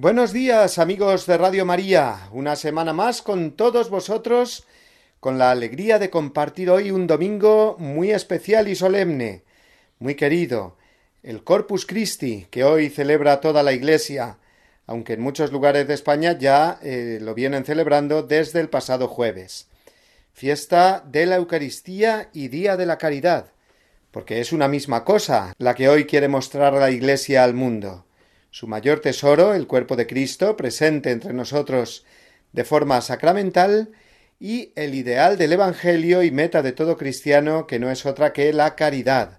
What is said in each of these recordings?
Buenos días amigos de Radio María, una semana más con todos vosotros, con la alegría de compartir hoy un domingo muy especial y solemne, muy querido, el Corpus Christi, que hoy celebra toda la Iglesia, aunque en muchos lugares de España ya eh, lo vienen celebrando desde el pasado jueves. Fiesta de la Eucaristía y Día de la Caridad, porque es una misma cosa la que hoy quiere mostrar la Iglesia al mundo su mayor tesoro, el cuerpo de Cristo, presente entre nosotros de forma sacramental, y el ideal del Evangelio y meta de todo cristiano, que no es otra que la caridad,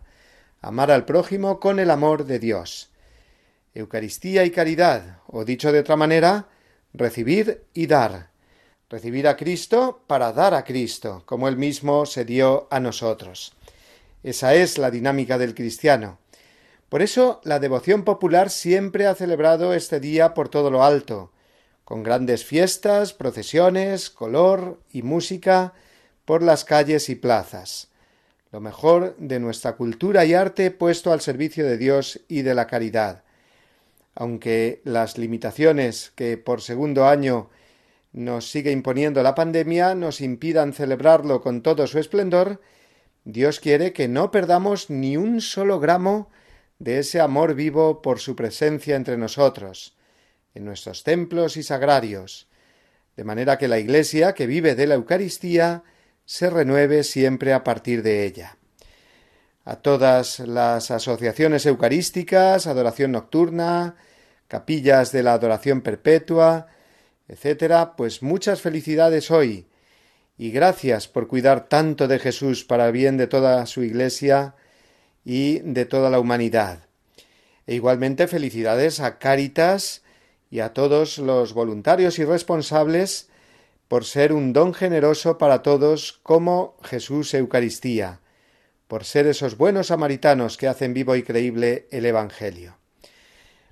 amar al prójimo con el amor de Dios. Eucaristía y caridad, o dicho de otra manera, recibir y dar. Recibir a Cristo para dar a Cristo, como él mismo se dio a nosotros. Esa es la dinámica del cristiano. Por eso la devoción popular siempre ha celebrado este día por todo lo alto, con grandes fiestas, procesiones, color y música por las calles y plazas. Lo mejor de nuestra cultura y arte puesto al servicio de Dios y de la caridad. Aunque las limitaciones que por segundo año nos sigue imponiendo la pandemia nos impidan celebrarlo con todo su esplendor, Dios quiere que no perdamos ni un solo gramo de ese amor vivo por su presencia entre nosotros, en nuestros templos y sagrarios, de manera que la Iglesia, que vive de la Eucaristía, se renueve siempre a partir de ella. A todas las asociaciones eucarísticas, adoración nocturna, capillas de la adoración perpetua, etcétera, pues muchas felicidades hoy y gracias por cuidar tanto de Jesús para bien de toda su Iglesia y de toda la humanidad. E igualmente felicidades a Cáritas y a todos los voluntarios y responsables por ser un don generoso para todos como Jesús Eucaristía, por ser esos buenos samaritanos que hacen vivo y creíble el Evangelio.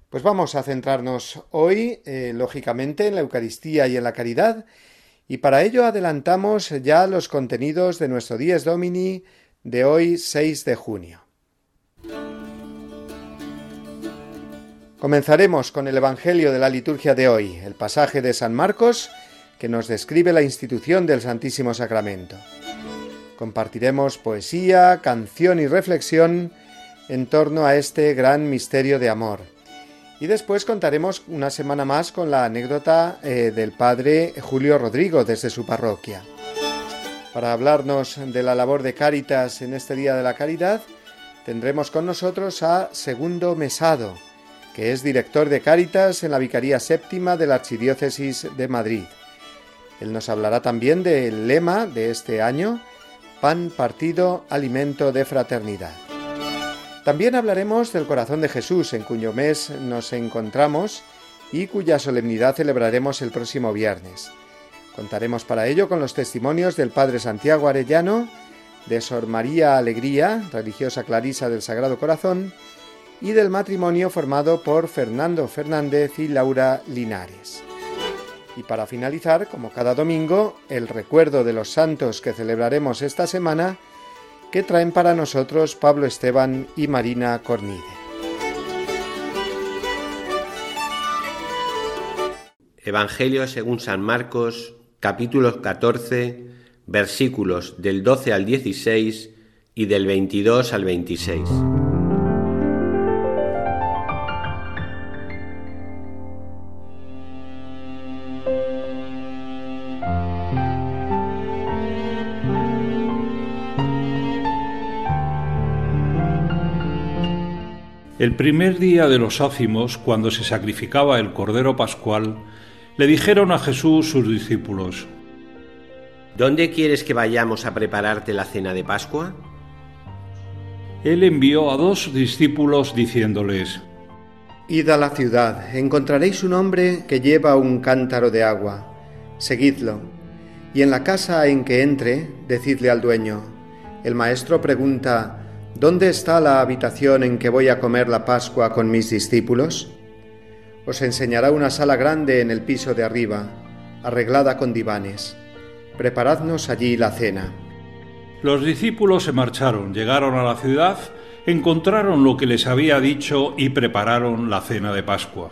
Pues vamos a centrarnos hoy, eh, lógicamente, en la Eucaristía y en la caridad, y para ello adelantamos ya los contenidos de nuestro Dies Domini de hoy 6 de junio. Comenzaremos con el Evangelio de la liturgia de hoy, el pasaje de San Marcos que nos describe la institución del Santísimo Sacramento. Compartiremos poesía, canción y reflexión en torno a este gran misterio de amor. Y después contaremos una semana más con la anécdota eh, del padre Julio Rodrigo desde su parroquia. Para hablarnos de la labor de Cáritas en este Día de la Caridad, tendremos con nosotros a Segundo Mesado, que es director de Cáritas en la Vicaría Séptima de la Archidiócesis de Madrid. Él nos hablará también del lema de este año, Pan, Partido, Alimento de Fraternidad. También hablaremos del corazón de Jesús, en cuyo mes nos encontramos y cuya solemnidad celebraremos el próximo viernes. Contaremos para ello con los testimonios del Padre Santiago Arellano, de Sor María Alegría, religiosa clarisa del Sagrado Corazón, y del matrimonio formado por Fernando Fernández y Laura Linares. Y para finalizar, como cada domingo, el recuerdo de los santos que celebraremos esta semana, que traen para nosotros Pablo Esteban y Marina Cornide. Evangelio según San Marcos, capítulo 14, versículos del 12 al 16 y del 22 al 26. El primer día de los ácimos, cuando se sacrificaba el Cordero Pascual, le dijeron a Jesús sus discípulos, ¿Dónde quieres que vayamos a prepararte la cena de Pascua? Él envió a dos discípulos diciéndoles, Id a la ciudad, encontraréis un hombre que lleva un cántaro de agua, seguidlo, y en la casa en que entre, decidle al dueño, el maestro pregunta, ¿dónde está la habitación en que voy a comer la Pascua con mis discípulos? Os enseñará una sala grande en el piso de arriba, arreglada con divanes. Preparadnos allí la cena. Los discípulos se marcharon, llegaron a la ciudad, encontraron lo que les había dicho y prepararon la cena de Pascua.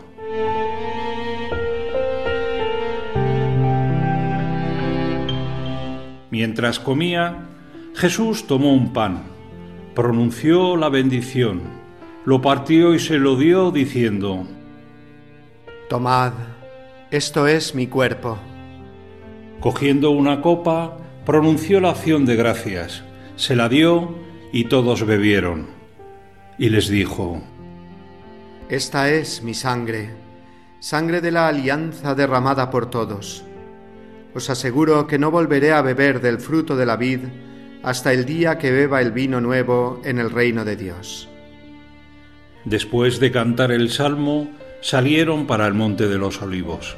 Mientras comía, Jesús tomó un pan, pronunció la bendición, lo partió y se lo dio diciendo, Tomad, esto es mi cuerpo. Cogiendo una copa, pronunció la acción de gracias, se la dio y todos bebieron. Y les dijo, Esta es mi sangre, sangre de la alianza derramada por todos. Os aseguro que no volveré a beber del fruto de la vid hasta el día que beba el vino nuevo en el reino de Dios. Después de cantar el salmo, salieron para el monte de los olivos.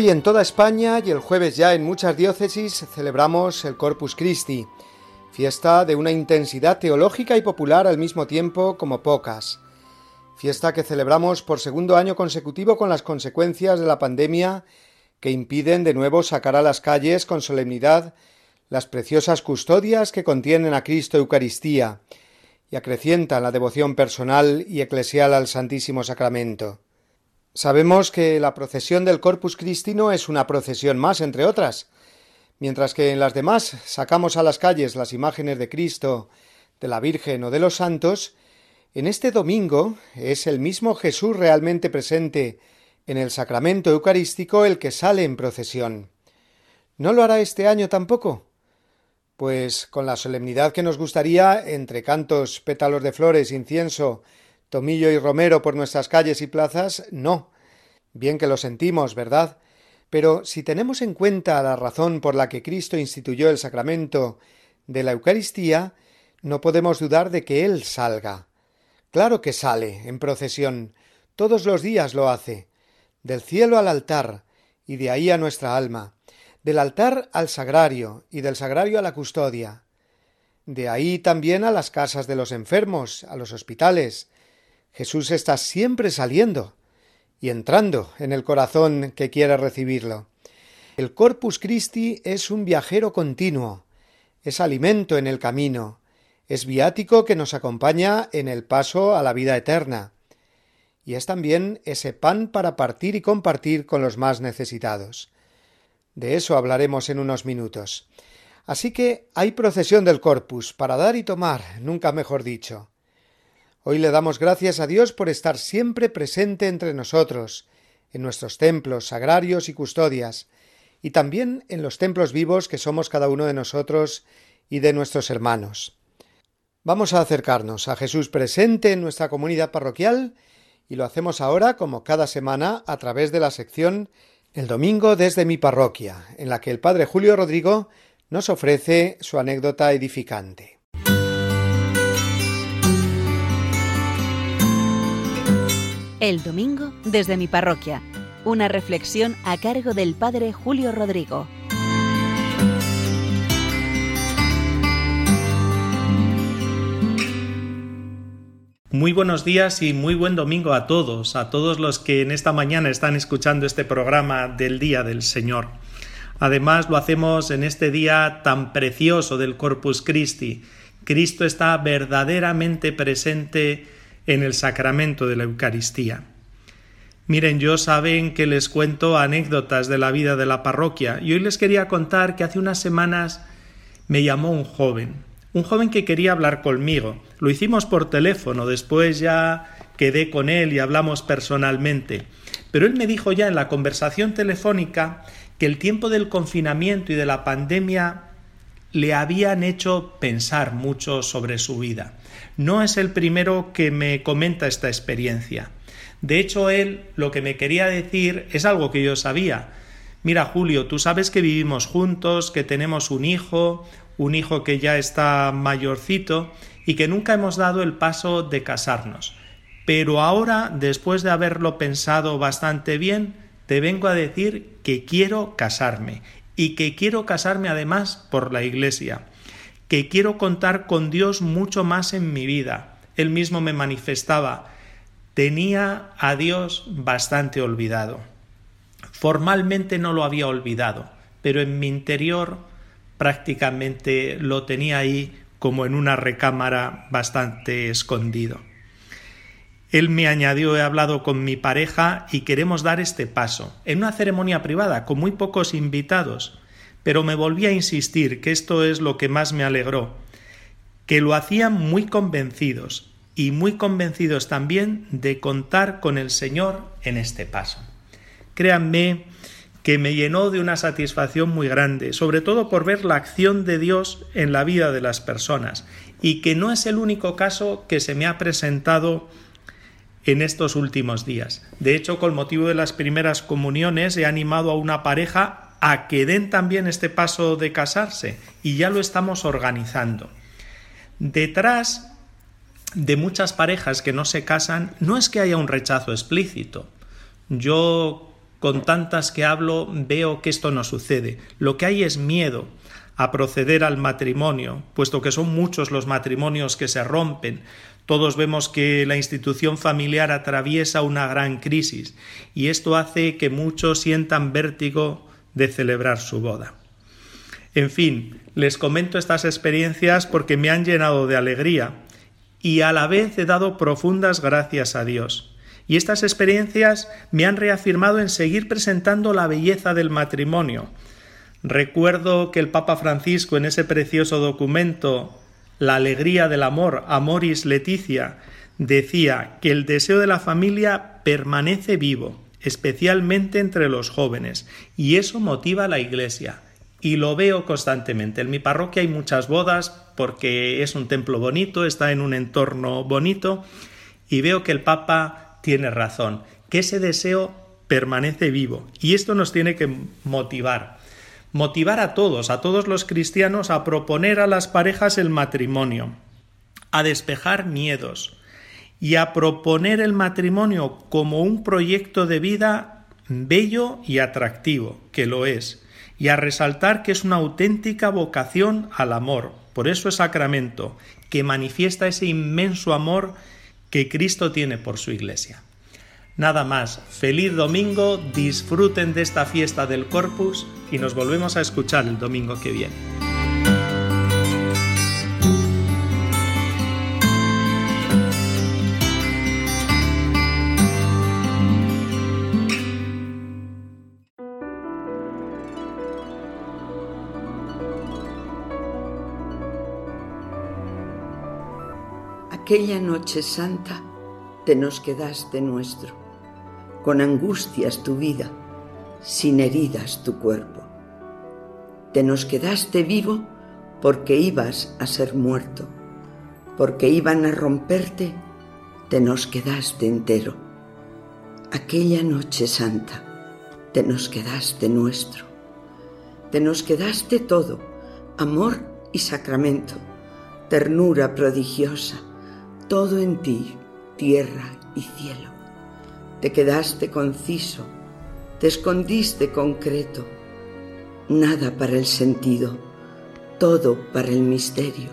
Hoy en toda España y el jueves ya en muchas diócesis celebramos el Corpus Christi, fiesta de una intensidad teológica y popular al mismo tiempo como pocas. Fiesta que celebramos por segundo año consecutivo con las consecuencias de la pandemia que impiden de nuevo sacar a las calles con solemnidad las preciosas custodias que contienen a Cristo Eucaristía y acrecientan la devoción personal y eclesial al Santísimo Sacramento. Sabemos que la procesión del Corpus Christi no es una procesión más, entre otras. Mientras que en las demás sacamos a las calles las imágenes de Cristo, de la Virgen o de los santos, en este domingo es el mismo Jesús realmente presente en el sacramento eucarístico el que sale en procesión. ¿No lo hará este año tampoco? Pues con la solemnidad que nos gustaría, entre cantos, pétalos de flores, incienso, tomillo y romero por nuestras calles y plazas, no. Bien que lo sentimos, ¿verdad? Pero si tenemos en cuenta la razón por la que Cristo instituyó el sacramento de la Eucaristía, no podemos dudar de que Él salga. Claro que sale en procesión, todos los días lo hace, del cielo al altar, y de ahí a nuestra alma, del altar al sagrario, y del sagrario a la custodia, de ahí también a las casas de los enfermos, a los hospitales. Jesús está siempre saliendo y entrando en el corazón que quiere recibirlo. El Corpus Christi es un viajero continuo, es alimento en el camino, es viático que nos acompaña en el paso a la vida eterna, y es también ese pan para partir y compartir con los más necesitados. De eso hablaremos en unos minutos. Así que hay procesión del Corpus para dar y tomar, nunca mejor dicho. Hoy le damos gracias a Dios por estar siempre presente entre nosotros, en nuestros templos, sagrarios y custodias, y también en los templos vivos que somos cada uno de nosotros y de nuestros hermanos. Vamos a acercarnos a Jesús presente en nuestra comunidad parroquial y lo hacemos ahora como cada semana a través de la sección El Domingo desde mi parroquia, en la que el Padre Julio Rodrigo nos ofrece su anécdota edificante. El domingo desde mi parroquia. Una reflexión a cargo del Padre Julio Rodrigo. Muy buenos días y muy buen domingo a todos, a todos los que en esta mañana están escuchando este programa del Día del Señor. Además, lo hacemos en este día tan precioso del Corpus Christi. Cristo está verdaderamente presente en el sacramento de la Eucaristía. Miren, yo saben que les cuento anécdotas de la vida de la parroquia y hoy les quería contar que hace unas semanas me llamó un joven, un joven que quería hablar conmigo. Lo hicimos por teléfono, después ya quedé con él y hablamos personalmente. Pero él me dijo ya en la conversación telefónica que el tiempo del confinamiento y de la pandemia le habían hecho pensar mucho sobre su vida. No es el primero que me comenta esta experiencia. De hecho, él lo que me quería decir es algo que yo sabía. Mira, Julio, tú sabes que vivimos juntos, que tenemos un hijo, un hijo que ya está mayorcito y que nunca hemos dado el paso de casarnos. Pero ahora, después de haberlo pensado bastante bien, te vengo a decir que quiero casarme y que quiero casarme además por la Iglesia, que quiero contar con Dios mucho más en mi vida. Él mismo me manifestaba, tenía a Dios bastante olvidado. Formalmente no lo había olvidado, pero en mi interior prácticamente lo tenía ahí como en una recámara bastante escondido. Él me añadió, he hablado con mi pareja y queremos dar este paso, en una ceremonia privada, con muy pocos invitados, pero me volví a insistir que esto es lo que más me alegró, que lo hacían muy convencidos y muy convencidos también de contar con el Señor en este paso. Créanme que me llenó de una satisfacción muy grande, sobre todo por ver la acción de Dios en la vida de las personas, y que no es el único caso que se me ha presentado en estos últimos días. De hecho, con motivo de las primeras comuniones he animado a una pareja a que den también este paso de casarse y ya lo estamos organizando. Detrás de muchas parejas que no se casan no es que haya un rechazo explícito. Yo con tantas que hablo veo que esto no sucede. Lo que hay es miedo a proceder al matrimonio, puesto que son muchos los matrimonios que se rompen, todos vemos que la institución familiar atraviesa una gran crisis y esto hace que muchos sientan vértigo de celebrar su boda. En fin, les comento estas experiencias porque me han llenado de alegría y a la vez he dado profundas gracias a Dios. Y estas experiencias me han reafirmado en seguir presentando la belleza del matrimonio. Recuerdo que el Papa Francisco en ese precioso documento la alegría del amor, Amoris Leticia, decía que el deseo de la familia permanece vivo, especialmente entre los jóvenes, y eso motiva a la Iglesia. Y lo veo constantemente. En mi parroquia hay muchas bodas porque es un templo bonito, está en un entorno bonito, Y veo que el Papa tiene razón, que ese deseo permanece vivo. Y esto nos tiene que motivar. Motivar a todos, a todos los cristianos, a proponer a las parejas el matrimonio, a despejar miedos y a proponer el matrimonio como un proyecto de vida bello y atractivo, que lo es, y a resaltar que es una auténtica vocación al amor, por eso es sacramento, que manifiesta ese inmenso amor que Cristo tiene por su iglesia. Nada más, feliz domingo, disfruten de esta fiesta del Corpus y nos volvemos a escuchar el domingo que viene. Aquella noche santa te nos quedaste nuestro, con angustias tu vida, sin heridas tu cuerpo. Te nos quedaste vivo porque ibas a ser muerto, porque iban a romperte, te nos quedaste entero. Aquella noche santa, te nos quedaste nuestro, te nos quedaste todo, amor y sacramento, ternura prodigiosa, todo en ti, tierra y cielo. Te quedaste conciso, te escondiste concreto, nada para el sentido, todo para el misterio.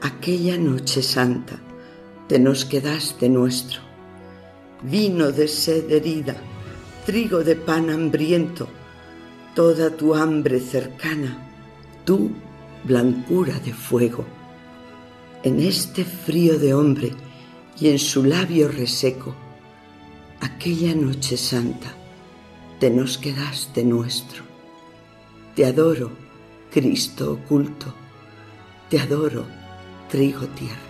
Aquella noche santa te nos quedaste nuestro, vino de sed herida, trigo de pan hambriento, toda tu hambre cercana, tú blancura de fuego. En este frío de hombre y en su labio reseco, aquella noche santa, te nos quedaste nuestro. Te adoro, Cristo oculto, te adoro, trigo tierno.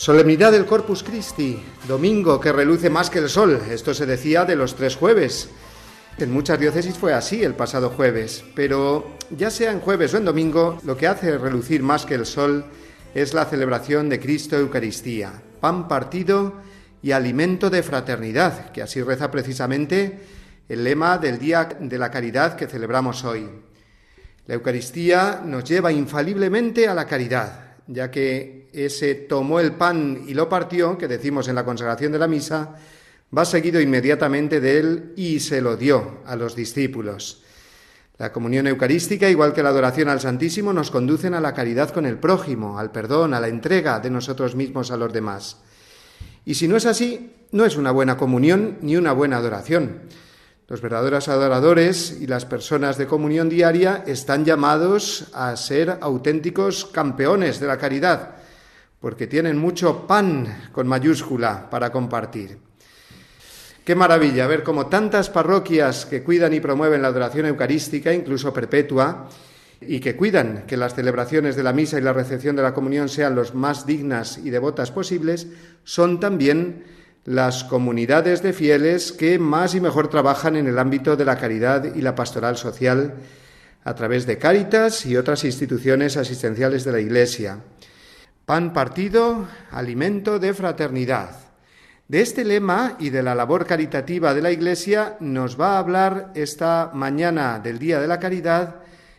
Solemnidad del Corpus Christi, domingo que reluce más que el sol. Esto se decía de los tres jueves. En muchas diócesis fue así el pasado jueves, pero ya sea en jueves o en domingo, lo que hace relucir más que el sol es la celebración de Cristo Eucaristía, pan partido y alimento de fraternidad, que así reza precisamente el lema del Día de la Caridad que celebramos hoy. La Eucaristía nos lleva infaliblemente a la caridad, ya que ese tomó el pan y lo partió, que decimos en la consagración de la misa, va seguido inmediatamente de él y se lo dio a los discípulos. La comunión eucarística, igual que la adoración al Santísimo, nos conducen a la caridad con el prójimo, al perdón, a la entrega de nosotros mismos a los demás. Y si no es así, no es una buena comunión ni una buena adoración. Los verdaderos adoradores y las personas de comunión diaria están llamados a ser auténticos campeones de la caridad, porque tienen mucho pan con mayúscula para compartir. Qué maravilla ver cómo tantas parroquias que cuidan y promueven la adoración eucarística, incluso perpetua, y que cuidan que las celebraciones de la misa y la recepción de la comunión sean los más dignas y devotas posibles, son también las comunidades de fieles que más y mejor trabajan en el ámbito de la caridad y la pastoral social a través de Cáritas y otras instituciones asistenciales de la Iglesia. Pan partido, alimento de fraternidad. De este lema y de la labor caritativa de la Iglesia nos va a hablar esta mañana del Día de la Caridad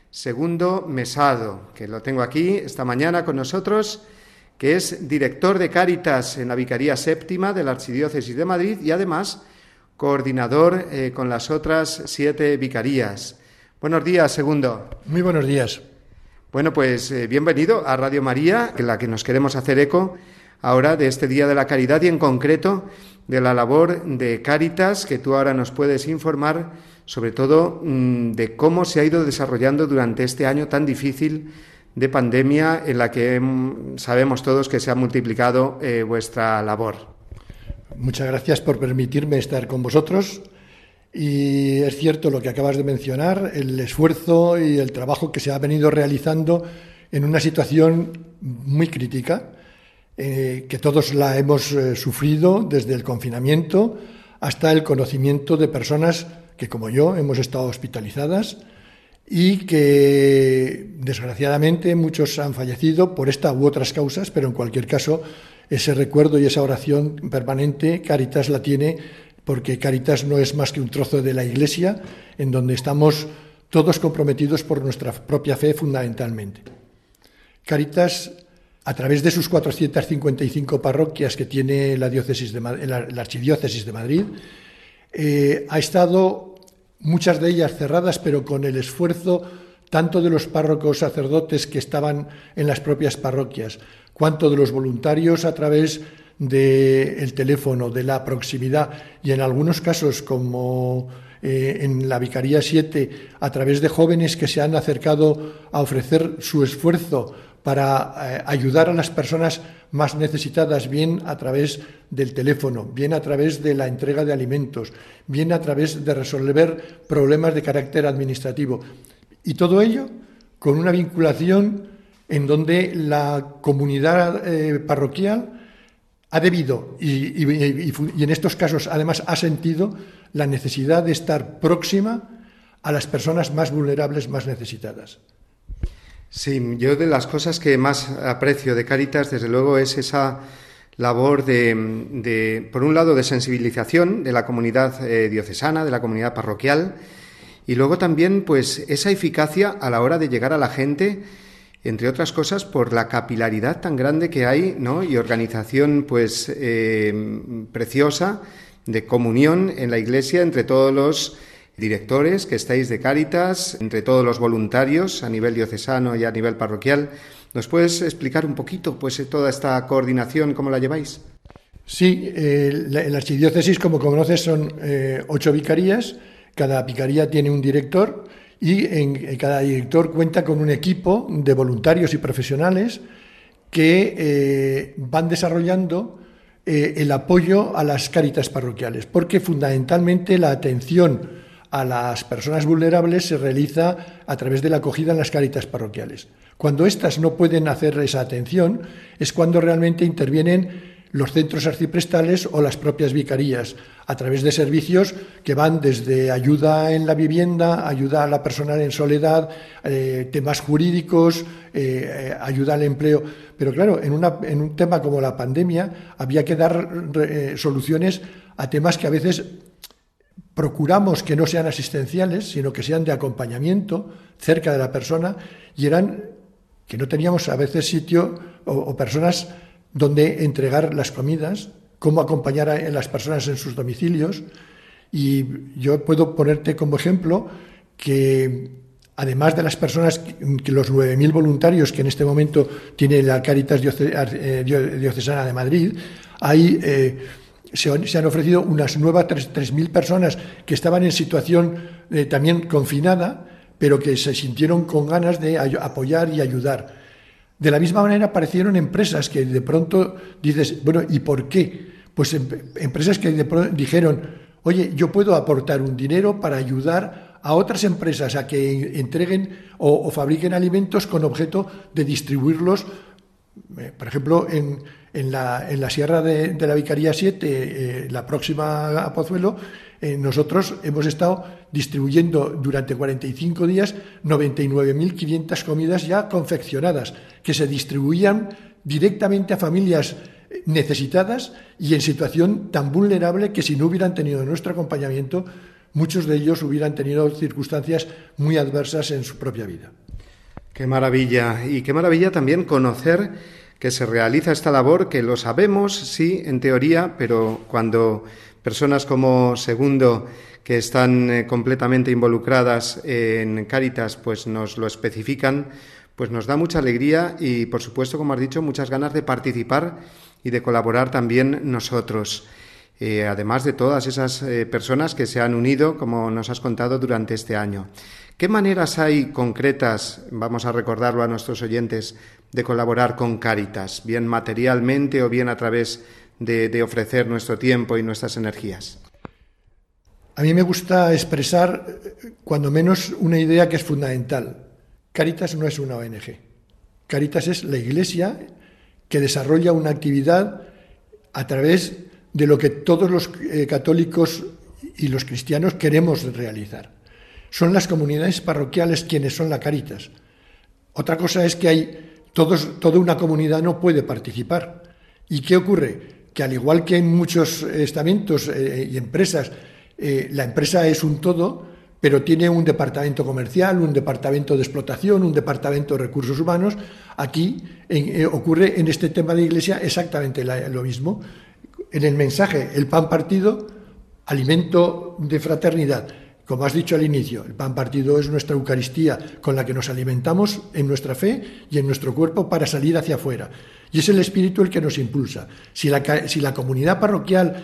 Segundo Mesado, que lo tengo aquí esta mañana con nosotros que es director de Cáritas en la Vicaría Séptima de la Archidiócesis de Madrid y además coordinador eh, con las otras siete vicarías. Buenos días, segundo. Muy buenos días. Bueno, pues eh, bienvenido a Radio María, en la que nos queremos hacer eco ahora de este Día de la Caridad y en concreto de la labor de Cáritas, que tú ahora nos puedes informar sobre todo mm, de cómo se ha ido desarrollando durante este año tan difícil de pandemia en la que mm, sabemos todos que se ha multiplicado eh, vuestra labor. Muchas gracias por permitirme estar con vosotros. Y es cierto lo que acabas de mencionar, el esfuerzo y el trabajo que se ha venido realizando en una situación muy crítica, eh, que todos la hemos eh, sufrido desde el confinamiento hasta el conocimiento de personas que, como yo, hemos estado hospitalizadas y que desgraciadamente muchos han fallecido por esta u otras causas, pero en cualquier caso ese recuerdo y esa oración permanente Caritas la tiene porque Caritas no es más que un trozo de la Iglesia en donde estamos todos comprometidos por nuestra propia fe fundamentalmente. Caritas, a través de sus 455 parroquias que tiene la, diócesis de, la, Archidiócesis de Madrid, eh, ha estado muchas de ellas cerradas, pero con el esfuerzo tanto de los párrocos sacerdotes que estaban en las propias parroquias, cuanto de los voluntarios a través del teléfono, de la proximidad y en algunos casos como eh, en la Vicaría 7, a través de jóvenes que se han acercado a ofrecer su esfuerzo para eh, ayudar a las personas más necesitadas, bien a través del teléfono, bien a través de la entrega de alimentos, bien a través de resolver problemas de carácter administrativo. Y todo ello con una vinculación en donde la comunidad eh, parroquial ha debido y, y en estos casos además ha sentido la necesidad de estar próxima a las personas más vulnerables, más necesitadas. Sí, yo de las cosas que más aprecio de Caritas, desde luego, es esa labor de, por un lado, de sensibilización de la comunidad eh, diocesana, de la comunidad parroquial, y luego también, pues, esa eficacia a la hora de llegar a la gente, entre otras cosas, por la capilaridad tan grande que hay, ¿no? Y organización, pues, eh, preciosa de comunión en la Iglesia entre todos los directores que estáis de Cáritas, entre todos los voluntarios a nivel diocesano y a nivel parroquial. ¿Nos puedes explicar un poquito pues toda esta coordinación, cómo la lleváis? Sí, eh, la, archidiócesis, como conoces, son eh, ocho vicarías. Cada vicaría tiene un director y en, cada director cuenta con un equipo de voluntarios y profesionales que eh, van desarrollando el apoyo a las cáritas parroquiales, porque fundamentalmente la atención a las personas vulnerables se realiza a través de la acogida en las caritas parroquiales. Cuando éstas no pueden hacer esa atención es cuando realmente intervienen los centros arciprestales o las propias vicarías, a través de servicios que van desde ayuda en la vivienda, ayuda a la persona en soledad, eh, temas jurídicos, eh, ayuda al empleo. Pero claro, en, un tema como la pandemia había que dar eh, soluciones a temas que a veces procuramos que no sean asistenciales, sino que sean de acompañamiento cerca de la persona y eran que no teníamos a veces sitio o, personas donde entregar las comidas, cómo acompañar a las personas en sus domicilios. Y yo puedo ponerte como ejemplo que además de las personas, que los 9.000 voluntarios que en este momento tiene la Caritas eh, Diocesana de Madrid, hay, eh, se, han ofrecido unas nuevas 3.000 personas que estaban en situación eh, también confinada, pero que se sintieron con ganas de apoyar y ayudar. De la misma manera aparecieron empresas que de pronto dices, bueno, ¿y por qué? Pues em, empresas que de pronto dijeron, oye, yo puedo aportar un dinero para ayudar a otras empresas a que entreguen o, fabriquen alimentos con objeto de distribuirlos, eh, por ejemplo, en, en, la, en, la, Sierra de, la Vicaría 7, eh, la próxima a Pozuelo, eh, nosotros hemos estado distribuyendo durante 45 días 99.500 comidas ya confeccionadas, que se distribuían directamente a familias necesitadas y en situación tan vulnerable que si no hubieran tenido nuestro acompañamiento muchos de ellos hubieran tenido circunstancias muy adversas en su propia vida. Qué maravilla. Y qué maravilla también conocer que se realiza esta labor, que lo sabemos, sí, en teoría, pero cuando personas como Segundo, que están eh, completamente involucradas en Cáritas, pues nos lo especifican, pues nos da mucha alegría y, por supuesto, como has dicho, muchas ganas de participar y de colaborar también nosotros. Eh, además de todas esas eh, personas que se han unido, como nos has contado, durante este año. ¿Qué maneras hay concretas, vamos a recordarlo a nuestros oyentes, de colaborar con Cáritas, bien materialmente o bien a través de, ofrecer nuestro tiempo y nuestras energías? A mí me gusta expresar, cuando menos, una idea que es fundamental. Cáritas no es una ONG. Cáritas es la Iglesia que desarrolla una actividad a través de lo que todos los eh, católicos y los cristianos queremos realizar. Son las comunidades parroquiales quienes son la Caritas. Otra cosa es que hay toda una comunidad no puede participar. ¿Y qué ocurre? Que al igual que en muchos estamentos eh, y empresas, eh, la empresa es un todo, pero tiene un departamento comercial, un departamento de explotación, un departamento de recursos humanos. Aquí ocurre en este tema de iglesia exactamente lo mismo en el mensaje el pan partido, alimento de fraternidad. Como has dicho al inicio, el pan partido es nuestra Eucaristía con la que nos alimentamos en nuestra fe y en nuestro cuerpo para salir hacia afuera. Y es el Espíritu el que nos impulsa. Si la, comunidad parroquial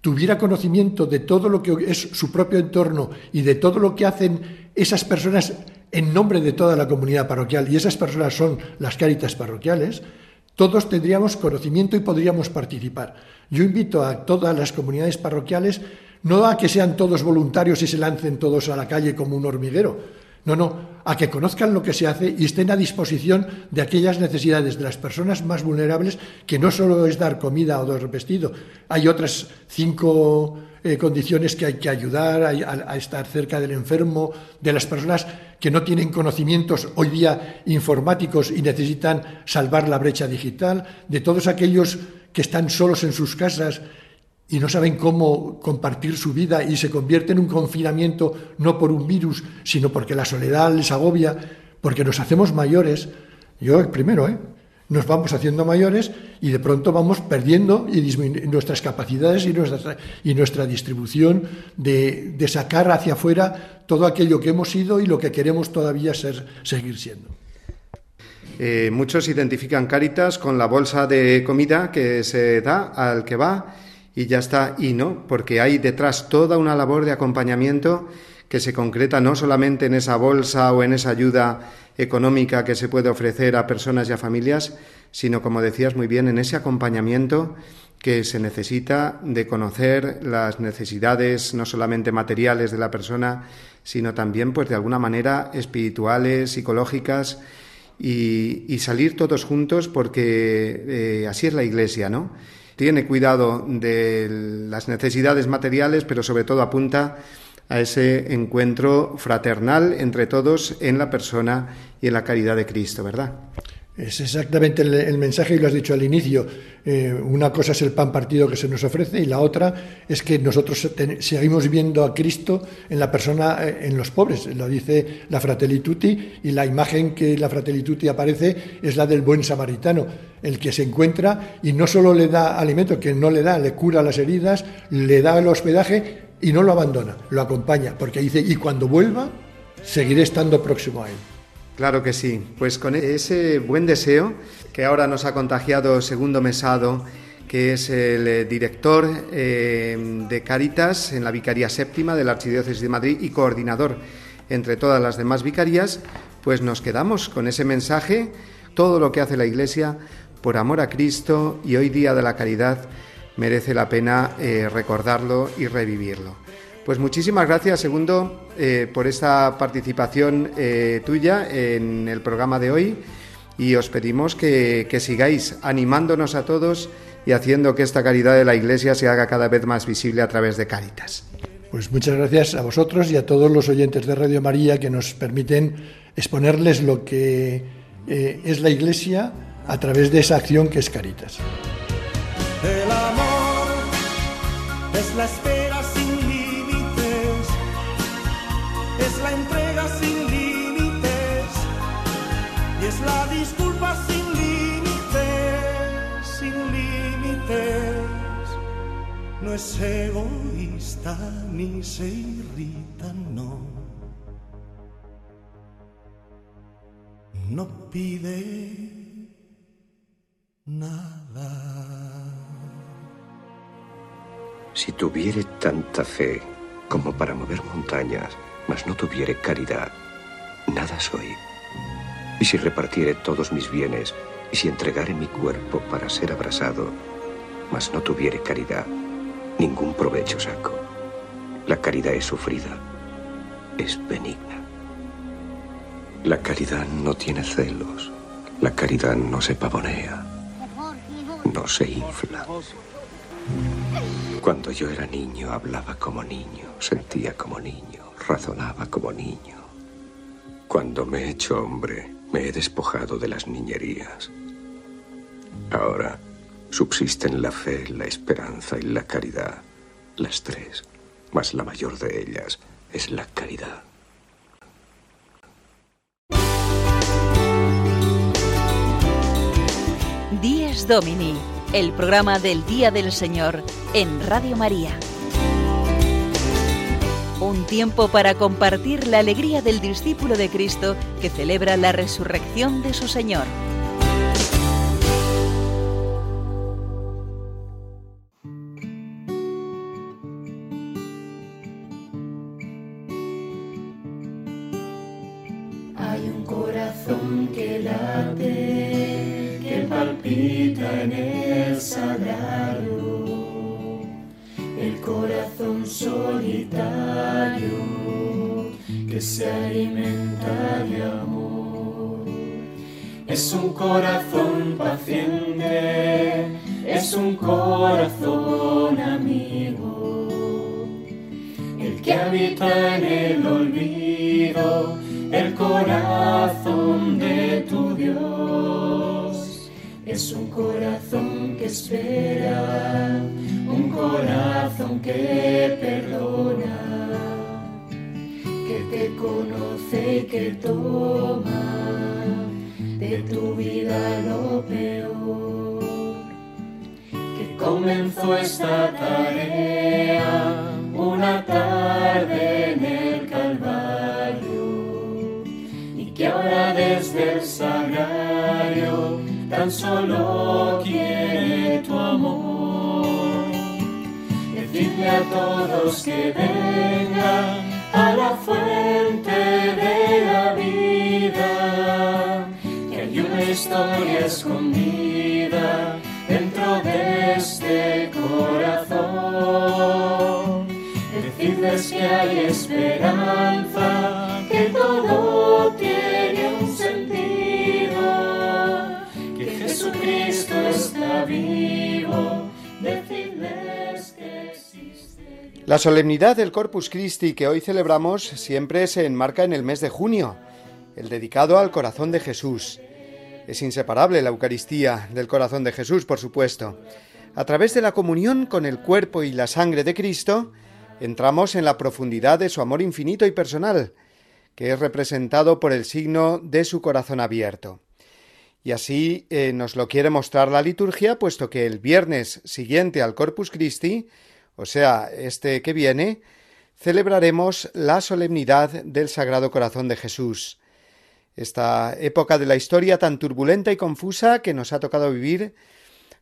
tuviera conocimiento de todo lo que es su propio entorno y de todo lo que hacen esas personas en nombre de toda la comunidad parroquial, y esas personas son las cáritas parroquiales, todos tendríamos conocimiento y podríamos participar. Yo invito a todas las comunidades parroquiales no a que sean todos voluntarios y se lancen todos a la calle como un hormiguero, no, no, a que conozcan lo que se hace y estén a disposición de aquellas necesidades de las personas más vulnerables, que no solo es dar comida o dar vestido, hay otras cinco eh, condiciones que hay que ayudar a, estar cerca del enfermo, de las personas que no tienen conocimientos hoy día informáticos y necesitan salvar la brecha digital, de todos aquellos que están solos en sus casas y no saben cómo compartir su vida y se convierte en un confinamiento no por un virus, sino porque la soledad les agobia, porque nos hacemos mayores. Yo el primero, ¿eh? Nos vamos haciendo mayores y de pronto vamos perdiendo y nuestras capacidades y nuestra, y nuestra distribución de, sacar hacia afuera todo aquello que hemos sido y lo que queremos todavía ser, seguir siendo. Eh, muchos identifican Cáritas con la bolsa de comida que se da al que va y ya está, y no, porque hay detrás toda una labor de acompañamiento que se concreta no solamente en esa bolsa o en esa ayuda económica que se puede ofrecer a personas y a familias, sino, como decías muy bien, en ese acompañamiento que se necesita de conocer las necesidades no solamente materiales de la persona, sino también, pues, de alguna manera espirituales, psicológicas, y, salir todos juntos porque eh, así es la Iglesia, ¿no? Tiene cuidado de las necesidades materiales, pero sobre todo apunta a ese encuentro fraternal entre todos en la persona y en la caridad de Cristo, ¿verdad? Es exactamente el, mensaje y lo has dicho al inicio. Eh, una cosa es el pan partido que se nos ofrece y la otra es que nosotros seguimos viendo a Cristo en la persona, eh, en los pobres. Lo dice la Fratelli Tutti y la imagen que la Fratelli Tutti aparece es la del buen samaritano, el que se encuentra y no solo le da alimento, que no le da, le cura las heridas, le da el hospedaje y no lo abandona, lo acompaña, porque dice, y cuando vuelva, seguiré estando próximo a él. Claro que sí, pues con ese buen deseo que ahora nos ha contagiado Segundo Mesado, que es el eh, director eh, de Caritas en la Vicaría Séptima de la Archidiócesis de Madrid y coordinador entre todas las demás vicarías, pues nos quedamos con ese mensaje, todo lo que hace la Iglesia por amor a Cristo y hoy día de la caridad merece la pena eh, recordarlo y revivirlo. Pues muchísimas gracias, Segundo, eh, por esta participación eh, tuya en el programa de hoy y os pedimos que, sigáis animándonos a todos y haciendo que esta caridad de la Iglesia se haga cada vez más visible a través de Caritas. Pues muchas gracias a vosotros y a todos los oyentes de Radio María que nos permiten exponerles lo que eh, es la Iglesia a través de esa acción que es Caritas. El amor es la No es egoísta ni se irrita, no. No pide nada. Si tuviere tanta fe como para mover montañas, mas no tuviere caridad, nada soy. Y si repartiere todos mis bienes, y si entregare mi cuerpo para ser abrasado, mas no tuviere caridad, ningún provecho saco. La caridad es sufrida, es benigna. La caridad no tiene celos, la caridad no se pavonea, no se infla. Cuando yo era niño hablaba como niño, sentía como niño razonaba como niño. Cuando me he hecho hombre, me he despojado de las niñerías. Ahora subsisten la fe, la esperanza y la caridad, las tres, mas la mayor de ellas es la caridad. Días Domini, el programa del Día del Señor en Radio María. Un tiempo para compartir la alegría del discípulo de Cristo que celebra la resurrección de su Señor. En el sagrario el corazón solitario que se alimenta de amor. Es un corazón paciente, es un corazón amigo, el que habita en el olvido, el corazón de tu Dios. Es un corazón que espera un corazón que perdona, que te conoce y que toma de tu vida lo peor, que comenzó esta tarea una tarde en el Calvario y que ahora desde el tan solo quiere tu amor Dile a todos que vengan a la fuente de la vida, que hay una historia escondida dentro de este corazón. Decidles que hay esperanza, la solemnidad del Corpus Christi que hoy celebramos siempre se enmarca en el mes de junio, el dedicado al corazón de Jesús. Es inseparable la Eucaristía del corazón de Jesús, por supuesto. A través de la comunión con el cuerpo y la sangre de Cristo, entramos en la profundidad de su amor infinito y personal, que es representado por el signo de su corazón abierto. Y así eh, nos lo quiere mostrar la liturgia, puesto que el viernes siguiente al Corpus Christi, o sea, este que viene, celebraremos la solemnidad del Sagrado Corazón de Jesús, esta época de la historia tan turbulenta y confusa que nos ha tocado vivir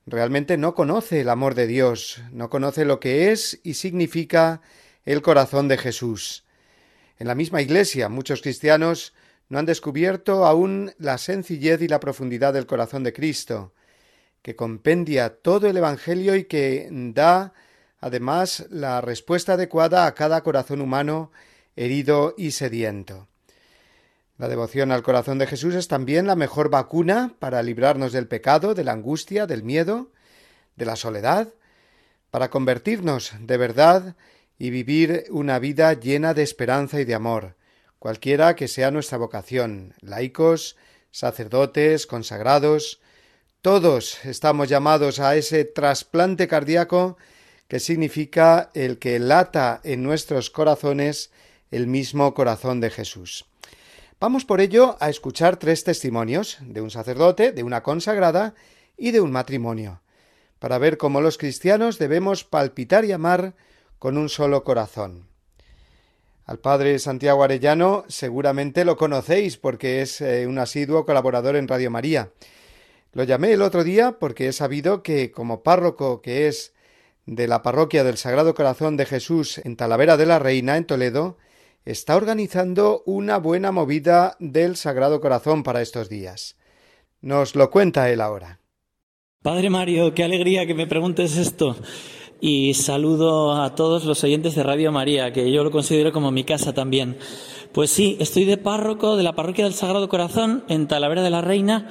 realmente no conoce el amor de Dios, no conoce lo que es y significa el corazón de Jesús. En la misma Iglesia muchos cristianos no han descubierto aún la sencillez y la profundidad del corazón de Cristo, que compendia todo el Evangelio y que da además la respuesta adecuada a cada corazón humano herido y sediento. La devoción al corazón de Jesús es también la mejor vacuna para librarnos del pecado, de la angustia, del miedo, de la soledad, para convertirnos de verdad y vivir una vida llena de esperanza y de amor, cualquiera que sea nuestra vocación, laicos, sacerdotes, consagrados, todos estamos llamados a ese trasplante cardíaco que significa el que lata en nuestros corazones el mismo corazón de Jesús. Vamos por ello a escuchar tres testimonios de un sacerdote, de una consagrada y de un matrimonio, para ver cómo los cristianos debemos palpitar y amar con un solo corazón. Al padre Santiago Arellano seguramente lo conocéis porque es eh, un asiduo colaborador en Radio María. Lo llamé el otro día porque he sabido que como párroco que es de la parroquia del Sagrado Corazón de Jesús en Talavera de la Reina, en Toledo, está organizando una buena movida del Sagrado Corazón para estos días. Nos lo cuenta él ahora. Padre Mario, qué alegría que me preguntes esto. Y saludo a todos los oyentes de Radio María, que yo lo considero como mi casa también. Pues sí, estoy de párroco de la parroquia del Sagrado Corazón en Talavera de la Reina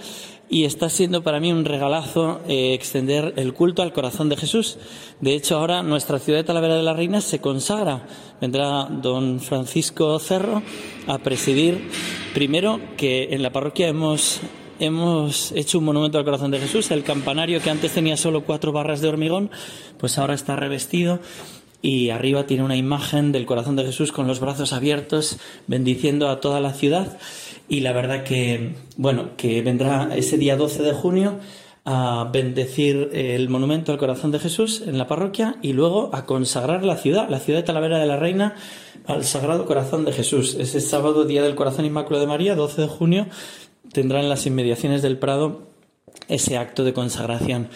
y está siendo para mí un regalazo eh, extender el culto al corazón de Jesús. De hecho, ahora nuestra ciudad de Talavera de la Reina se consagra. Vendrá don Francisco Cerro a presidir. Primero, que en la parroquia hemos, hemos hecho un monumento al corazón de Jesús. El campanario que antes tenía solo cuatro barras de hormigón, pues ahora está revestido y arriba tiene una imagen del corazón de Jesús con los brazos abiertos, bendiciendo a toda la ciudad y la verdad que, bueno, que vendrá ese día 12 de junio a bendecir el monumento al corazón de Jesús en la parroquia y luego a consagrar la ciudad, la ciudad de Talavera de la Reina, al Sagrado Corazón de Jesús. Ese sábado, Día del Corazón Inmaculado de María, 12 de junio, tendrá en las inmediaciones del Prado ese acto de consagración.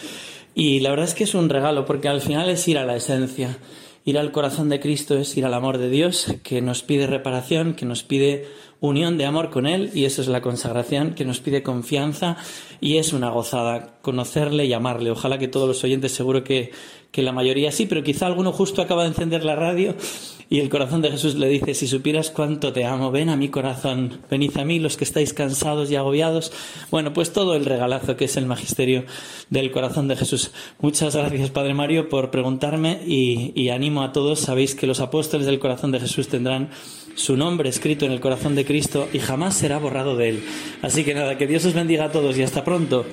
Y la verdad es que es un regalo porque al final es ir a la esencia. Ir al corazón de Cristo es ir al amor de Dios, que nos pide reparación, que nos pide unión de amor con Él y eso es la consagración que nos pide confianza y es una gozada conocerle y amarle. Ojalá que todos los oyentes, seguro que, que la mayoría sí, pero quizá alguno justo acaba de encender la radio y el corazón de Jesús le dice, si supieras cuánto te amo, ven a mi corazón, venid a mí los que estáis cansados y agobiados. Bueno, pues todo el regalazo que es el magisterio del corazón de Jesús. Muchas gracias, Padre Mario, por preguntarme y, y animo a todos. Sabéis que los apóstoles del corazón de Jesús tendrán su nombre escrito en el corazón de Cristo y jamás será borrado de él. Así que nada, que Dios os bendiga a todos y hasta pronto.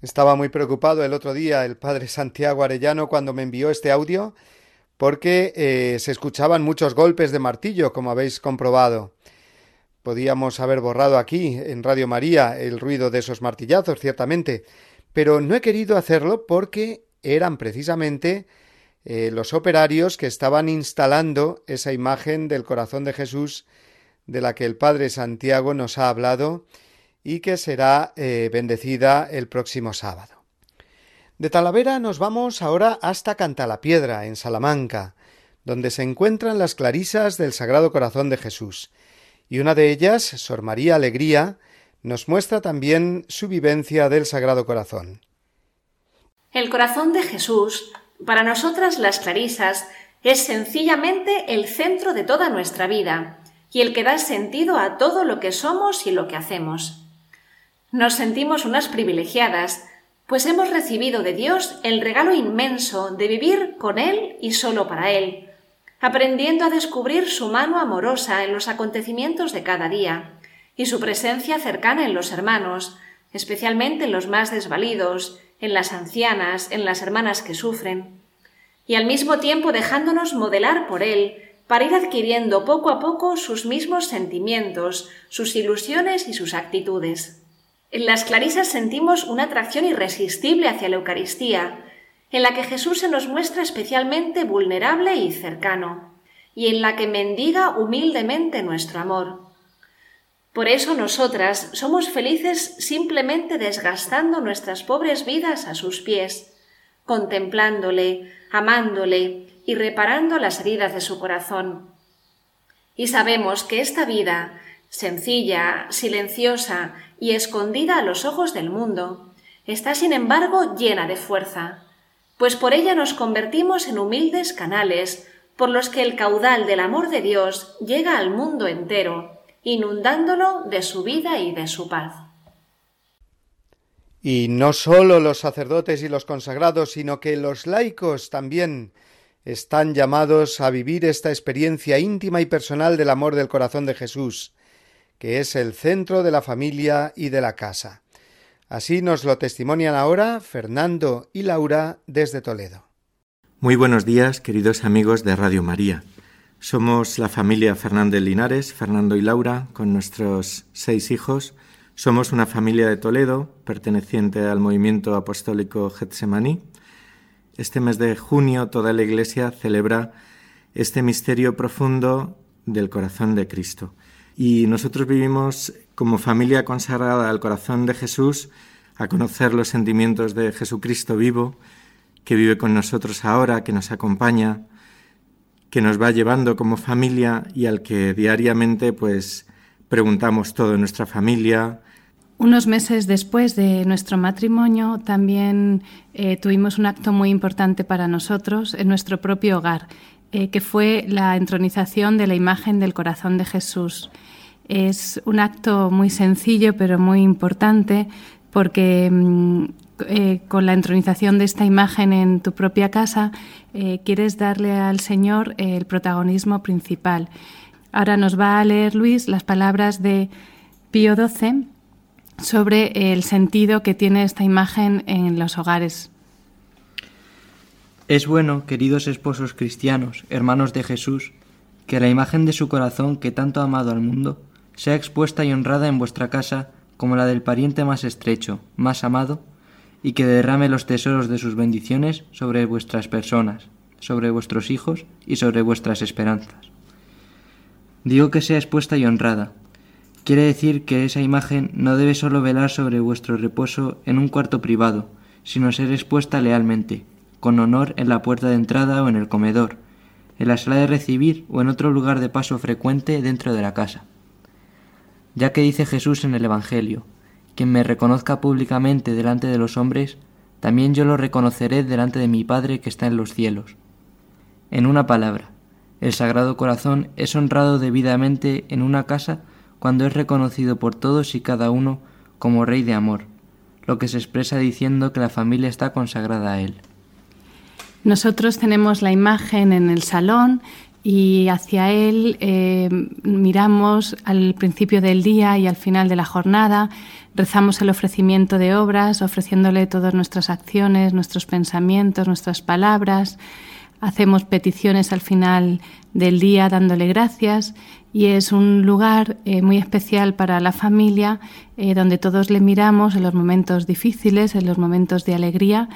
Estaba muy preocupado el otro día el padre Santiago Arellano cuando me envió este audio porque eh, se escuchaban muchos golpes de martillo, como habéis comprobado. Podíamos haber borrado aquí, en Radio María, el ruido de esos martillazos, ciertamente, pero no he querido hacerlo porque eran precisamente eh, los operarios que estaban instalando esa imagen del corazón de Jesús de la que el Padre Santiago nos ha hablado y que será eh, bendecida el próximo sábado. De Talavera nos vamos ahora hasta Cantalapiedra, en Salamanca, donde se encuentran las clarisas del Sagrado Corazón de Jesús, y una de ellas, Sor María Alegría, nos muestra también su vivencia del Sagrado Corazón. El corazón de Jesús para nosotras las clarisas es sencillamente el centro de toda nuestra vida y el que da sentido a todo lo que somos y lo que hacemos. Nos sentimos unas privilegiadas, pues hemos recibido de Dios el regalo inmenso de vivir con Él y solo para Él, aprendiendo a descubrir su mano amorosa en los acontecimientos de cada día, y su presencia cercana en los hermanos, especialmente en los más desvalidos, en las ancianas, en las hermanas que sufren, y al mismo tiempo dejándonos modelar por Él para ir adquiriendo poco a poco sus mismos sentimientos, sus ilusiones y sus actitudes. En las clarisas sentimos una atracción irresistible hacia la Eucaristía, en la que Jesús se nos muestra especialmente vulnerable y cercano, y en la que mendiga humildemente nuestro amor. Por eso nosotras somos felices simplemente desgastando nuestras pobres vidas a sus pies, contemplándole, amándole y reparando las heridas de su corazón. Y sabemos que esta vida, sencilla, silenciosa y escondida a los ojos del mundo, está sin embargo llena de fuerza, pues por ella nos convertimos en humildes canales por los que el caudal del amor de Dios llega al mundo entero, inundándolo de su vida y de su paz. Y no solo los sacerdotes y los consagrados, sino que los laicos también están llamados a vivir esta experiencia íntima y personal del amor del corazón de Jesús, que es el centro de la familia y de la casa. Así nos lo testimonian ahora Fernando y Laura desde Toledo. Muy buenos días, queridos amigos de Radio María. Somos la familia Fernández Linares, Fernando y Laura, con nuestros seis hijos. Somos una familia de Toledo, perteneciente al movimiento apostólico Getsemaní. Este mes de junio toda la Iglesia celebra este misterio profundo del corazón de Cristo. Y nosotros vivimos como familia consagrada al corazón de Jesús, a conocer los sentimientos de Jesucristo vivo, que vive con nosotros ahora, que nos acompaña, que nos va llevando como familia y al que diariamente pues preguntamos todo en nuestra familia. Unos meses después de nuestro matrimonio también eh, tuvimos un acto muy importante para nosotros en nuestro propio hogar, eh, que fue la entronización de la imagen del corazón de Jesús. Es un acto muy sencillo pero muy importante porque mm, eh, con la entronización de esta imagen en tu propia casa, eh, quieres darle al Señor el protagonismo principal. Ahora nos va a leer Luis las palabras de Pío XII sobre el sentido que tiene esta imagen en los hogares. Es bueno, queridos esposos cristianos, hermanos de Jesús, que la imagen de su corazón que tanto ha amado al mundo sea expuesta y honrada en vuestra casa como la del pariente más estrecho, más amado, y que derrame los tesoros de sus bendiciones sobre vuestras personas, sobre vuestros hijos y sobre vuestras esperanzas. Digo que sea expuesta y honrada. Quiere decir que esa imagen no debe solo velar sobre vuestro reposo en un cuarto privado, sino ser expuesta lealmente, con honor en la puerta de entrada o en el comedor, en la sala de recibir o en otro lugar de paso frecuente dentro de la casa. Ya que dice Jesús en el Evangelio, quien me reconozca públicamente delante de los hombres, también yo lo reconoceré delante de mi Padre que está en los cielos. En una palabra, el Sagrado Corazón es honrado debidamente en una casa cuando es reconocido por todos y cada uno como Rey de Amor, lo que se expresa diciendo que la familia está consagrada a Él. Nosotros tenemos la imagen en el salón y hacia Él eh, miramos al principio del día y al final de la jornada, rezamos el ofrecimiento de obras, ofreciéndole todas nuestras acciones, nuestros pensamientos, nuestras palabras, hacemos peticiones al final del día dándole gracias y es un lugar eh, muy especial para la familia eh, donde todos le miramos en los momentos difíciles, en los momentos de alegría,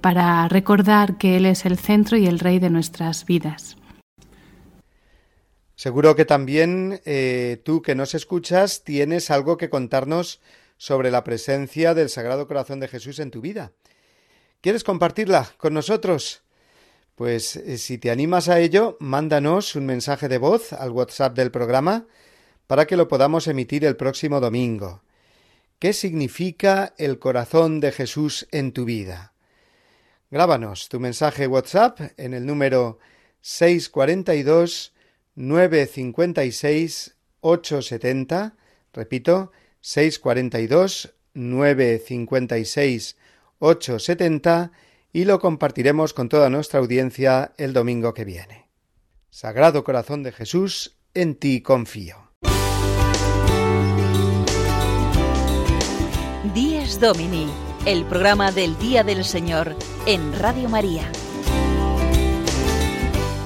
para recordar que Él es el centro y el rey de nuestras vidas. Seguro que también eh, tú que nos escuchas tienes algo que contarnos sobre la presencia del Sagrado Corazón de Jesús en tu vida. ¿Quieres compartirla con nosotros? Pues eh, si te animas a ello, mándanos un mensaje de voz al WhatsApp del programa para que lo podamos emitir el próximo domingo. ¿Qué significa el corazón de Jesús en tu vida? Grábanos tu mensaje WhatsApp en el número 642 956 870, repito, 642 956 870 y lo compartiremos con toda nuestra audiencia el domingo que viene. Sagrado Corazón de Jesús, en ti confío. Dies Domini, el programa del Día del Señor en Radio María.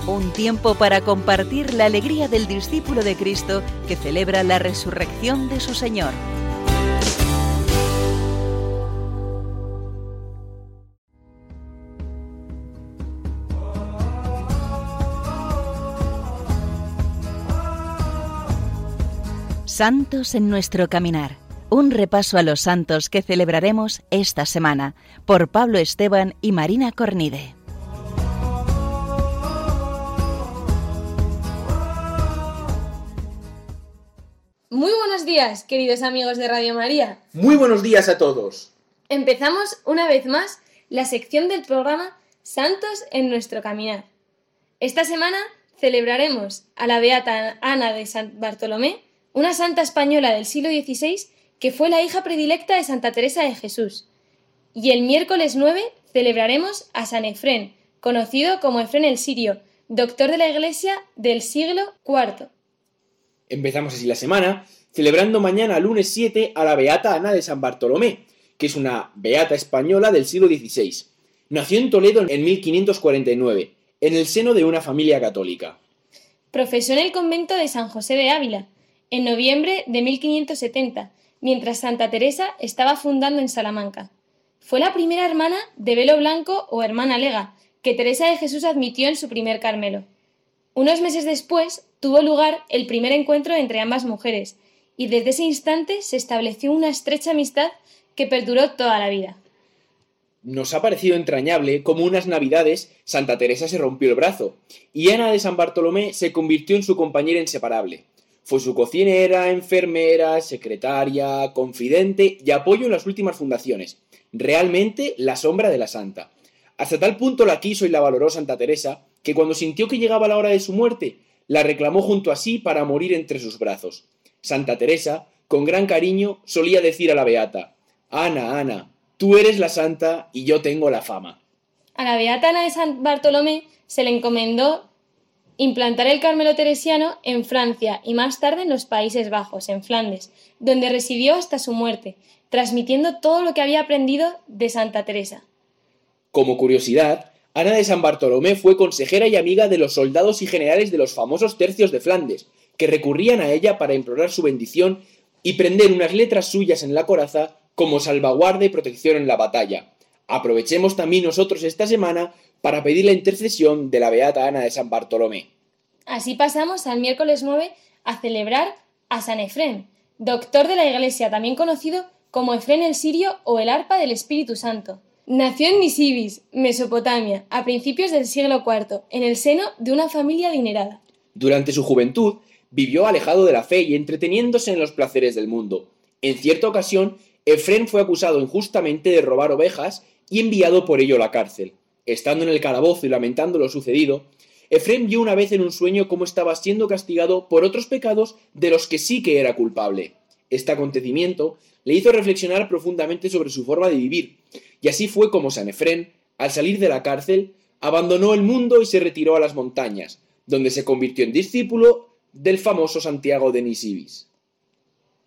Un tiempo para compartir la alegría del discípulo de Cristo que celebra la resurrección de su Señor. Santos en nuestro caminar. Un repaso a los santos que celebraremos esta semana por Pablo Esteban y Marina Cornide. Muy buenos días, queridos amigos de Radio María. Muy buenos días a todos. Empezamos una vez más la sección del programa Santos en nuestro caminar. Esta semana celebraremos a la Beata Ana de San Bartolomé, una santa española del siglo XVI que fue la hija predilecta de Santa Teresa de Jesús. Y el miércoles 9 celebraremos a San Efrén, conocido como Efrén el Sirio, doctor de la Iglesia del siglo IV. Empezamos así la semana, celebrando mañana lunes 7 a la Beata Ana de San Bartolomé, que es una beata española del siglo XVI. Nació en Toledo en 1549, en el seno de una familia católica. Profesó en el convento de San José de Ávila, en noviembre de 1570, mientras Santa Teresa estaba fundando en Salamanca. Fue la primera hermana de velo blanco o hermana lega que Teresa de Jesús admitió en su primer Carmelo. Unos meses después tuvo lugar el primer encuentro entre ambas mujeres, y desde ese instante se estableció una estrecha amistad que perduró toda la vida. Nos ha parecido entrañable cómo unas navidades Santa Teresa se rompió el brazo, y Ana de San Bartolomé se convirtió en su compañera inseparable. Fue su cocinera, enfermera, secretaria, confidente y apoyo en las últimas fundaciones. Realmente la sombra de la santa. Hasta tal punto la quiso y la valoró Santa Teresa, que cuando sintió que llegaba la hora de su muerte, la reclamó junto a sí para morir entre sus brazos. Santa Teresa, con gran cariño, solía decir a la beata, Ana, Ana, tú eres la santa y yo tengo la fama. A la beata Ana de San Bartolomé se le encomendó implantar el Carmelo Teresiano en Francia y más tarde en los Países Bajos, en Flandes, donde residió hasta su muerte, transmitiendo todo lo que había aprendido de Santa Teresa. Como curiosidad, Ana de San Bartolomé fue consejera y amiga de los soldados y generales de los famosos tercios de Flandes, que recurrían a ella para implorar su bendición y prender unas letras suyas en la coraza como salvaguarda y protección en la batalla. Aprovechemos también nosotros esta semana para pedir la intercesión de la Beata Ana de San Bartolomé. Así pasamos al miércoles 9 a celebrar a San Efrén, doctor de la Iglesia, también conocido como Efrén el Sirio o el arpa del Espíritu Santo. Nació en Nisibis, Mesopotamia, a principios del siglo IV, en el seno de una familia adinerada. Durante su juventud, vivió alejado de la fe y entreteniéndose en los placeres del mundo. En cierta ocasión, Efrén fue acusado injustamente de robar ovejas y enviado por ello a la cárcel. Estando en el calabozo y lamentando lo sucedido, Efrén vio una vez en un sueño cómo estaba siendo castigado por otros pecados de los que sí que era culpable. Este acontecimiento le hizo reflexionar profundamente sobre su forma de vivir, y así fue como San Efrén, al salir de la cárcel, abandonó el mundo y se retiró a las montañas, donde se convirtió en discípulo del famoso Santiago de Nisibis.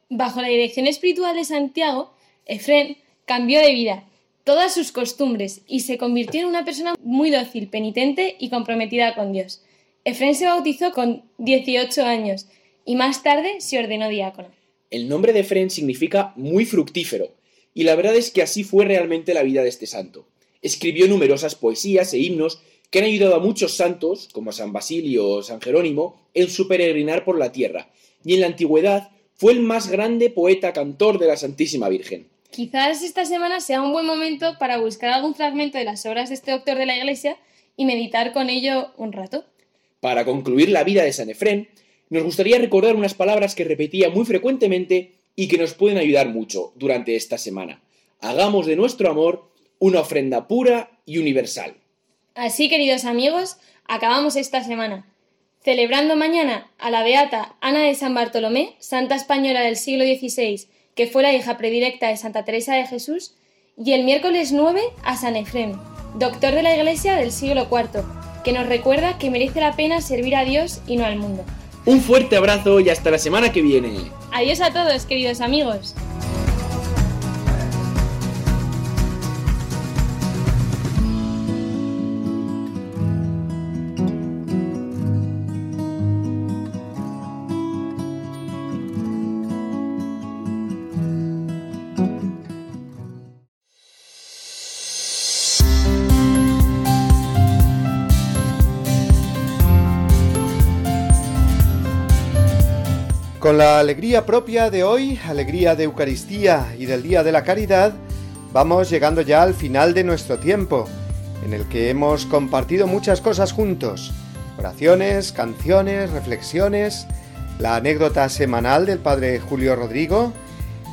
Bajo la dirección espiritual de Santiago, Efrén cambió de vida todas sus costumbres y se convirtió en una persona muy dócil, penitente y comprometida con Dios. Efrén se bautizó con 18 años y más tarde se ordenó diácono. El nombre de Efrén significa muy fructífero, y la verdad es que así fue realmente la vida de este santo. Escribió numerosas poesías e himnos que han ayudado a muchos santos, como San Basilio o San Jerónimo, en su peregrinar por la tierra, y en la antigüedad fue el más grande poeta cantor de la Santísima Virgen. Quizás esta semana sea un buen momento para buscar algún fragmento de las obras de este doctor de la Iglesia y meditar con ello un rato. Para concluir la vida de San Efrén, nos gustaría recordar unas palabras que repetía muy frecuentemente y que nos pueden ayudar mucho durante esta semana. Hagamos de nuestro amor una ofrenda pura y universal. Así, queridos amigos, acabamos esta semana. Celebrando mañana a la beata Ana de San Bartolomé, santa española del siglo XVI, que fue la hija predilecta de Santa Teresa de Jesús, y el miércoles 9 a San Efrén, doctor de la Iglesia del siglo IV, que nos recuerda que merece la pena servir a Dios y no al mundo. Un fuerte abrazo y hasta la semana que viene. Adiós a todos, queridos amigos. Con la alegría propia de hoy, alegría de Eucaristía y del Día de la Caridad, vamos llegando ya al final de nuestro tiempo, en el que hemos compartido muchas cosas juntos. Oraciones, canciones, reflexiones, la anécdota semanal del Padre Julio Rodrigo,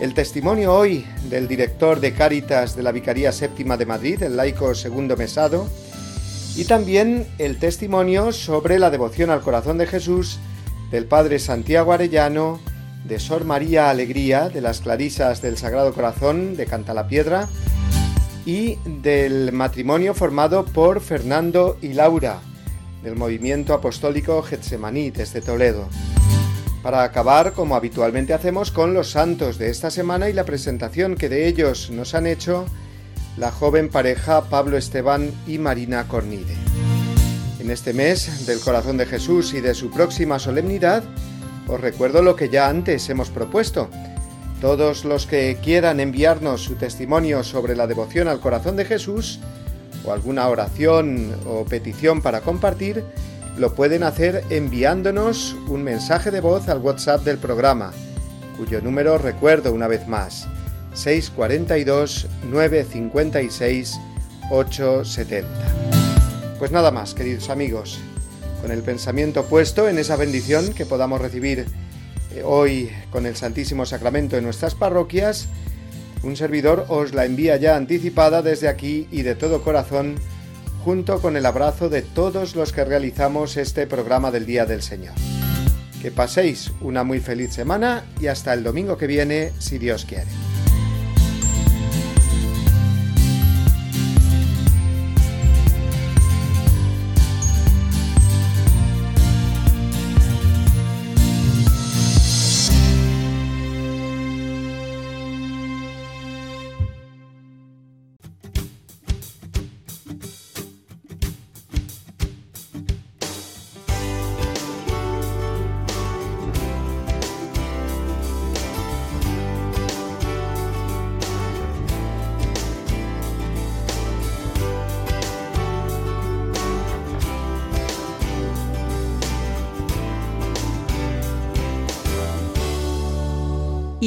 el testimonio hoy del director de Cáritas de la Vicaría Séptima de Madrid, el laico Segundo Mesado, y también el testimonio sobre la devoción al corazón de Jesús del Padre Santiago Arellano, de Sor María Alegría, de las Clarisas del Sagrado Corazón de Cantalapiedra, y del matrimonio formado por Fernando y Laura, del movimiento apostólico Getsemaní desde Toledo. Para acabar, como habitualmente hacemos, con los santos de esta semana y la presentación que de ellos nos han hecho la joven pareja Pablo Esteban y Marina Cornide. En este mes del corazón de Jesús y de su próxima solemnidad, os recuerdo lo que ya antes hemos propuesto. Todos los que quieran enviarnos su testimonio sobre la devoción al corazón de Jesús, o alguna oración o petición para compartir, lo pueden hacer enviándonos un mensaje de voz al WhatsApp del programa, cuyo número recuerdo una vez más, 642 956 870. Pues nada más, queridos amigos, con el pensamiento puesto en esa bendición que podamos recibir eh, hoy con el Santísimo Sacramento en nuestras parroquias, un servidor os la envía ya anticipada desde aquí y de todo corazón, junto con el abrazo de todos los que realizamos este programa del Día del Señor. Que paséis una muy feliz semana y hasta el domingo que viene, si Dios quiere.